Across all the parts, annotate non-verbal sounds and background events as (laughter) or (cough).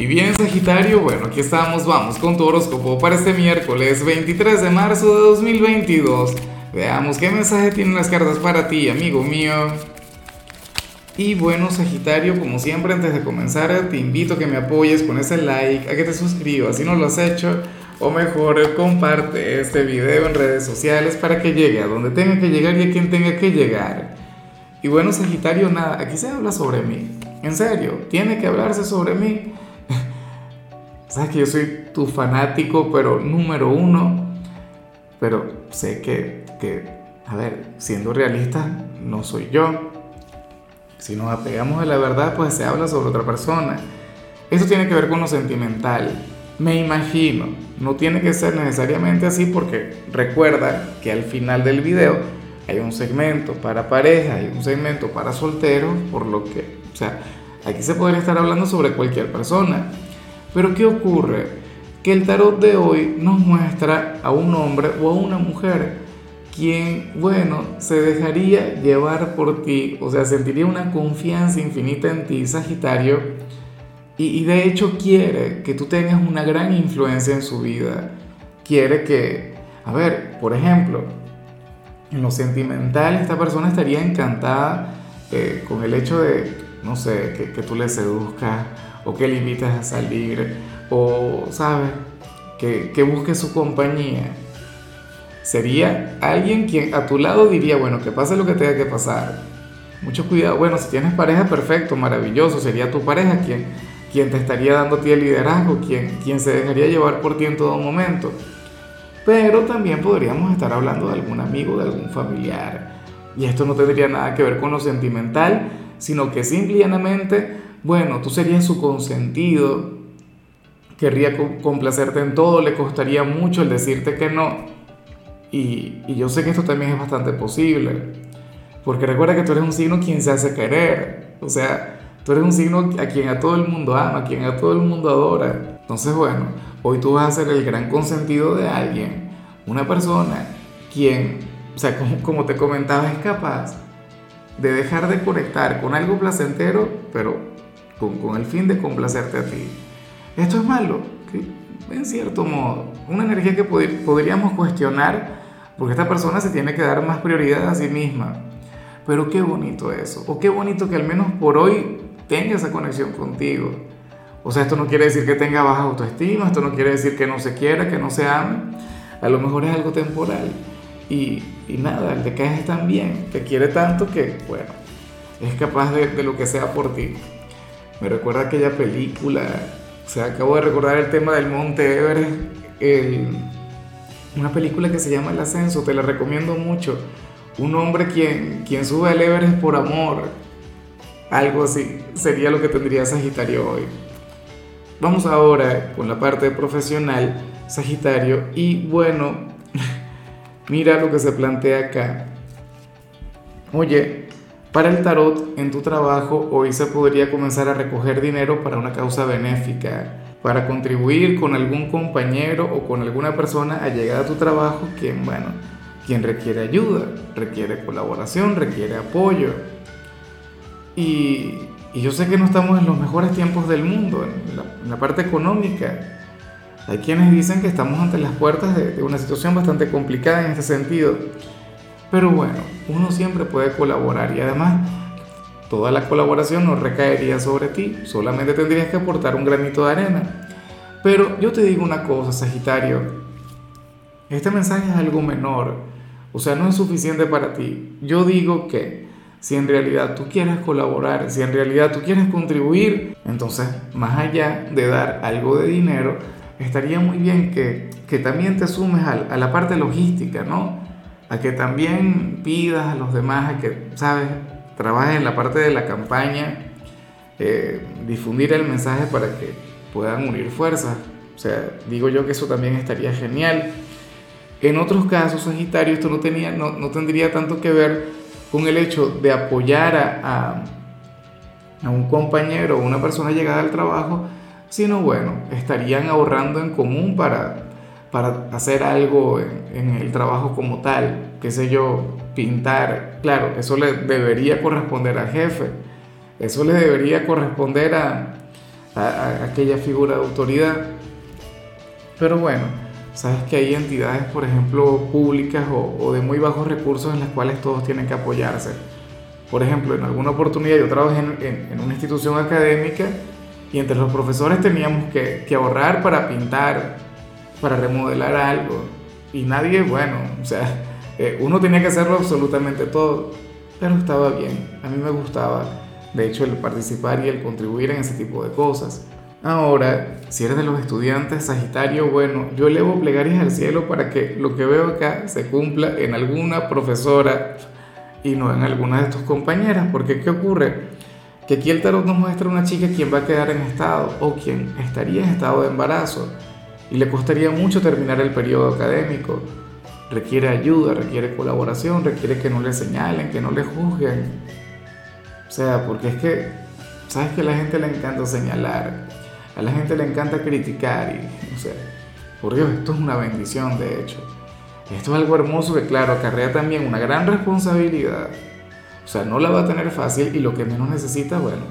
Y bien, Sagitario, bueno, aquí estamos, vamos con tu horóscopo para este miércoles 23 de marzo de 2022. Veamos qué mensaje tienen las cartas para ti, amigo mío. Y bueno, Sagitario, como siempre, antes de comenzar, te invito a que me apoyes con ese like, a que te suscribas si no lo has hecho, o mejor, comparte este video en redes sociales para que llegue a donde tenga que llegar y a quien tenga que llegar. Y bueno, Sagitario, nada, aquí se habla sobre mí. En serio, tiene que hablarse sobre mí sabes que yo soy tu fanático, pero número uno, pero sé que, que, a ver, siendo realista, no soy yo. Si nos apegamos a la verdad, pues se habla sobre otra persona. Eso tiene que ver con lo sentimental. Me imagino, no tiene que ser necesariamente así porque recuerda que al final del video hay un segmento para pareja, hay un segmento para solteros, por lo que, o sea, aquí se podría estar hablando sobre cualquier persona. Pero ¿qué ocurre? Que el tarot de hoy nos muestra a un hombre o a una mujer quien, bueno, se dejaría llevar por ti, o sea, sentiría una confianza infinita en ti, Sagitario, y, de hecho quiere que tú tengas una gran influencia en su vida. Quiere que, a ver, por ejemplo, en lo sentimental, esta persona estaría encantada eh, con el hecho de, no sé, que, que tú le seduzcas o que le invitas a salir, o, ¿sabes? Que, que busques su compañía. Sería alguien quien a tu lado diría, bueno, que pase lo que tenga que pasar. Mucho cuidado. Bueno, si tienes pareja, perfecto, maravilloso. Sería tu pareja quien, quien te estaría dando a ti el liderazgo, quien, quien se dejaría llevar por ti en todo momento. Pero también podríamos estar hablando de algún amigo, de algún familiar. Y esto no tendría nada que ver con lo sentimental, sino que simplemente bueno, tú serías su consentido, querría complacerte en todo, le costaría mucho el decirte que no. Y, yo sé que esto también es bastante posible, porque recuerda que tú eres un signo quien se hace querer, o sea, tú eres un signo a quien a todo el mundo ama, a quien a todo el mundo adora. Entonces, bueno, hoy tú vas a ser el gran consentido de alguien, una persona quien, o sea, como, como te comentaba, es capaz de dejar de conectar con algo placentero, pero con, el fin de complacerte a ti. Esto es malo, en cierto modo, una energía que podríamos cuestionar porque esta persona se tiene que dar más prioridad a sí misma. Pero qué bonito eso, o qué bonito que al menos por hoy tenga esa conexión contigo. O sea, esto no quiere decir que tenga baja autoestima, esto no quiere decir que no se quiera, que no se ame. A lo mejor es algo temporal. Y, nada, el te caes tan bien, te quiere tanto que, bueno, es capaz de, de lo que sea por ti. Me recuerda aquella película, o sea, acabo de recordar el tema del Monte Everest, una película que se llama El Ascenso, te la recomiendo mucho. Un hombre quien, quien sube al Everest por amor, algo así, sería lo que tendría Sagitario hoy. Vamos ahora con la parte profesional, Sagitario, y bueno, mira lo que se plantea acá. Oye, para el tarot, en tu trabajo, hoy se podría comenzar a recoger dinero para una causa benéfica, para contribuir con algún compañero o con alguna persona allegada a tu trabajo quien, bueno, quien requiere ayuda, requiere colaboración, requiere apoyo. Y, yo sé que no estamos en los mejores tiempos del mundo, en la, parte económica. Hay quienes dicen que estamos ante las puertas de, de una situación bastante complicada en este sentido. Pero bueno, uno siempre puede colaborar y además toda la colaboración no recaería sobre ti, solamente tendrías que aportar un granito de arena. Pero yo te digo una cosa, Sagitario, este mensaje es algo menor, o sea, no es suficiente para ti. Yo digo que si en realidad tú quieres colaborar, si en realidad tú quieres contribuir, entonces más allá de dar algo de dinero, estaría muy bien que, que también te sumes a, a la parte logística, ¿no? a que también pidas a los demás a que, ¿sabes?, trabajes en la parte de la campaña, eh, difundir el mensaje para que puedan unir fuerzas. O sea, digo yo que eso también estaría genial. En otros casos, Sagitario, esto no, tenía, no, no tendría tanto que ver con el hecho de apoyar a, a, a un compañero o una persona llegada al trabajo, sino bueno, estarían ahorrando en común para, para hacer algo en, el trabajo como tal, qué sé yo, pintar, claro, eso le debería corresponder al jefe, eso le debería corresponder a, a, aquella figura de autoridad. Pero bueno, sabes que hay entidades, por ejemplo, públicas o, de muy bajos recursos en las cuales todos tienen que apoyarse. Por ejemplo, en alguna oportunidad yo trabajé en, una institución académica y entre los profesores teníamos que, que ahorrar para pintar, para remodelar algo. Y nadie, bueno, o sea, (laughs) eh, uno tenía que hacerlo absolutamente todo, pero estaba bien, a mí me gustaba, de hecho, el participar y el contribuir en ese tipo de cosas. Ahora, si eres de los estudiantes Sagitario, bueno, yo elevo plegarias al cielo para que lo que veo acá se cumpla en alguna profesora y no en alguna de tus compañeras, porque ¿qué ocurre? Que aquí el tarot nos muestra una chica quien va a quedar en estado o quien estaría en estado de embarazo y le costaría mucho terminar el periodo académico. Requiere ayuda, requiere colaboración, requiere que no le señalen, que no le juzguen. O sea, porque es que, ¿sabes que a la gente le encanta señalar? A la gente le encanta criticar y, o sea, por Dios, esto es una bendición de hecho. Esto es algo hermoso que, claro, acarrea también una gran responsabilidad. O sea, no la va a tener fácil y lo que menos necesita, bueno,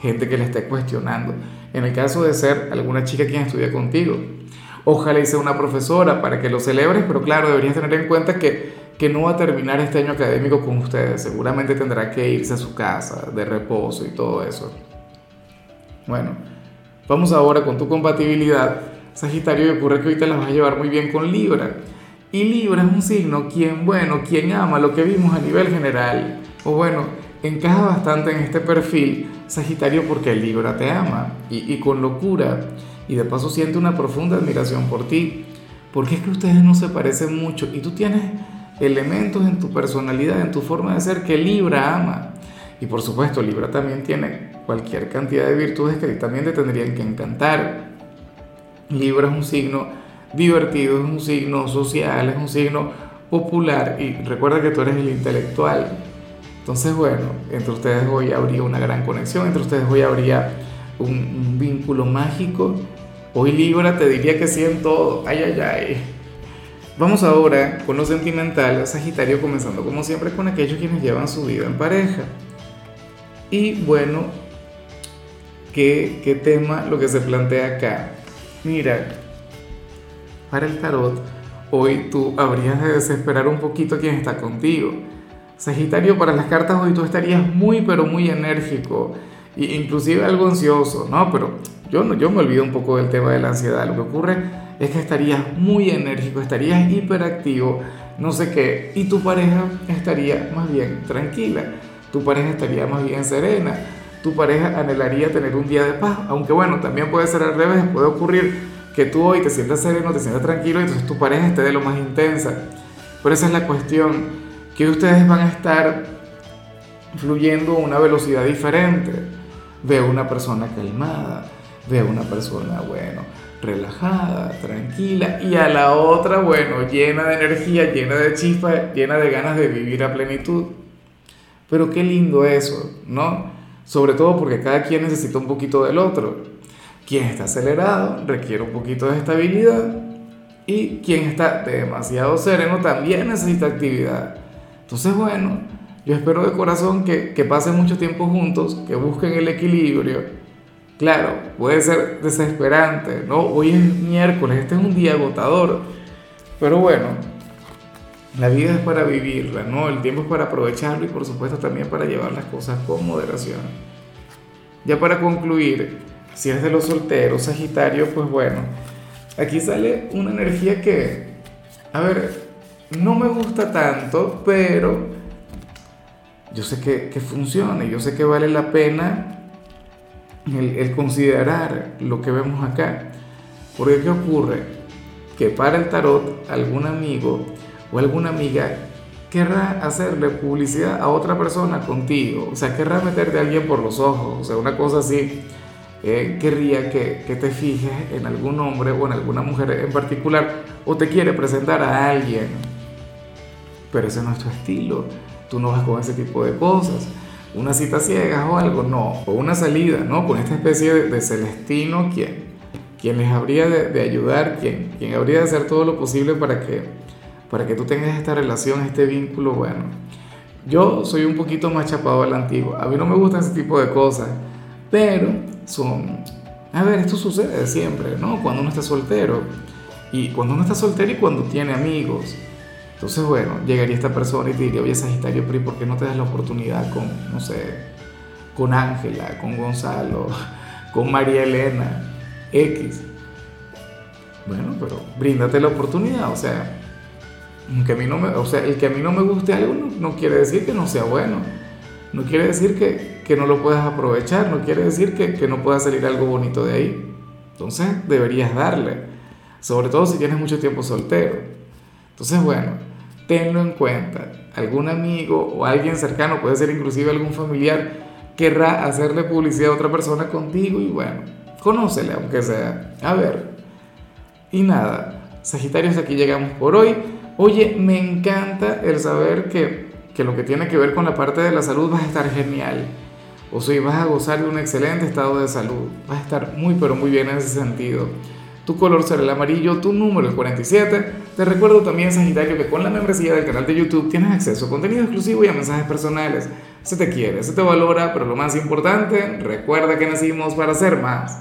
gente que le esté cuestionando. En el caso de ser alguna chica quien estudia contigo, ojalá y sea una profesora para que lo celebres, pero claro, deberías tener en cuenta que, que no va a terminar este año académico con ustedes. Seguramente tendrá que irse a su casa de reposo y todo eso. Bueno, vamos ahora con tu compatibilidad. Sagitario, y ocurre que hoy te la vas a llevar muy bien con Libra. Y Libra es un signo quien, bueno, quien ama lo que vimos a nivel general. O bueno, encaja bastante en este perfil Sagitario porque Libra te ama y, y con locura. Y de paso siente una profunda admiración por ti. Porque es que ustedes no se parecen mucho y tú tienes elementos en tu personalidad, en tu forma de ser que Libra ama. Y por supuesto, Libra también tiene cualquier cantidad de virtudes que también te tendrían que encantar. Libra es un signo divertido, es un signo social, es un signo popular y recuerda que tú eres el intelectual. Entonces, bueno, entre ustedes hoy habría una gran conexión, entre ustedes hoy habría un, vínculo mágico. Hoy Libra te diría que sí en todo. Ay, ay, ay. Vamos ahora con lo sentimental, Sagitario, comenzando como siempre con aquellos quienes llevan su vida en pareja. Y bueno, ¿qué, qué tema lo que se plantea acá? Mira, para el tarot, hoy tú habrías de desesperar un poquito quien está contigo. Sagitario, para las cartas hoy tú estarías muy pero muy enérgico e inclusive algo ansioso, ¿no? Pero yo, no, yo me olvido un poco del tema de la ansiedad. Lo que ocurre es que estarías muy enérgico, estarías hiperactivo, no sé qué, y tu pareja estaría más bien tranquila, tu pareja estaría más bien serena, tu pareja anhelaría tener un día de paz, aunque bueno, también puede ser al revés, puede ocurrir que tú hoy te sientas sereno, te sientas tranquilo y entonces tu pareja esté de lo más intensa. Pero esa es la cuestión, que ustedes van a estar fluyendo a una velocidad diferente. Veo una persona calmada, veo una persona, bueno, relajada, tranquila, y a la otra, bueno, llena de energía, llena de chispa, llena de ganas de vivir a plenitud. Pero qué lindo eso, ¿no? Sobre todo porque cada quien necesita un poquito del otro. Quien está acelerado requiere un poquito de estabilidad y quien está demasiado sereno también necesita actividad. Entonces, bueno, yo espero de corazón que, que pasen mucho tiempo juntos, que busquen el equilibrio. Claro, puede ser desesperante, ¿no? Hoy es miércoles, este es un día agotador, pero bueno, la vida es para vivirla, ¿no? El tiempo es para aprovecharlo y por supuesto también para llevar las cosas con moderación. Ya para concluir, si eres de los solteros, Sagitario, pues bueno, aquí sale una energía que, a ver, no me gusta tanto, pero yo sé que, que funciona, yo sé que vale la pena el, el, considerar lo que vemos acá. Porque ¿qué ocurre? Que para el tarot algún amigo o alguna amiga querrá hacerle publicidad a otra persona contigo, o sea, querrá meterte a alguien por los ojos, o sea, una cosa así eh, querría que, que, te fijes en algún hombre o en alguna mujer en particular o te quiere presentar a alguien. Pero ese no es tu estilo. Tú no vas con ese tipo de cosas. Una cita ciega o algo, no. O una salida, ¿no? Con esta especie de, celestino, quien, quien les habría de, de, ayudar, quien, quien habría de hacer todo lo posible para que, para que tú tengas esta relación, este vínculo, bueno. Yo soy un poquito más chapado a la antigua. A mí no me gustan ese tipo de cosas. Pero son, A ver, esto sucede siempre, ¿no? Cuando uno está soltero. Y cuando uno está soltero y cuando tiene amigos. Entonces, bueno, llegaría esta persona y te diría, oye, Sagitario, pero ¿por qué no te das la oportunidad con, no sé, con Ángela, con Gonzalo, (laughs) con María Elena, X? Bueno, pero bríndate la oportunidad, o sea, que a mí no me, o sea, el que a mí no me guste algo no, quiere decir que no sea bueno, no quiere decir que, que no lo puedas aprovechar, no quiere decir que, que no pueda salir algo bonito de ahí. Entonces deberías darle, sobre todo si tienes mucho tiempo soltero. Entonces, bueno, tenlo en cuenta. Algún amigo o alguien cercano, puede ser inclusive algún familiar, querrá hacerle publicidad a otra persona contigo y bueno, conócele aunque sea. A ver. Y nada, Sagitarios, aquí llegamos por hoy. Oye, me encanta el saber que, que lo que tiene que ver con la parte de la salud va a estar genial. O sea, vas a gozar de un excelente estado de salud. Vas a estar muy, pero muy bien en ese sentido. Tu color será el amarillo, tu número el 47. Te recuerdo también, Sagitario, que con la membresía del canal de YouTube tienes acceso a contenido exclusivo y a mensajes personales. Se te quiere, se te valora, pero lo más importante, recuerda que nacimos para ser más.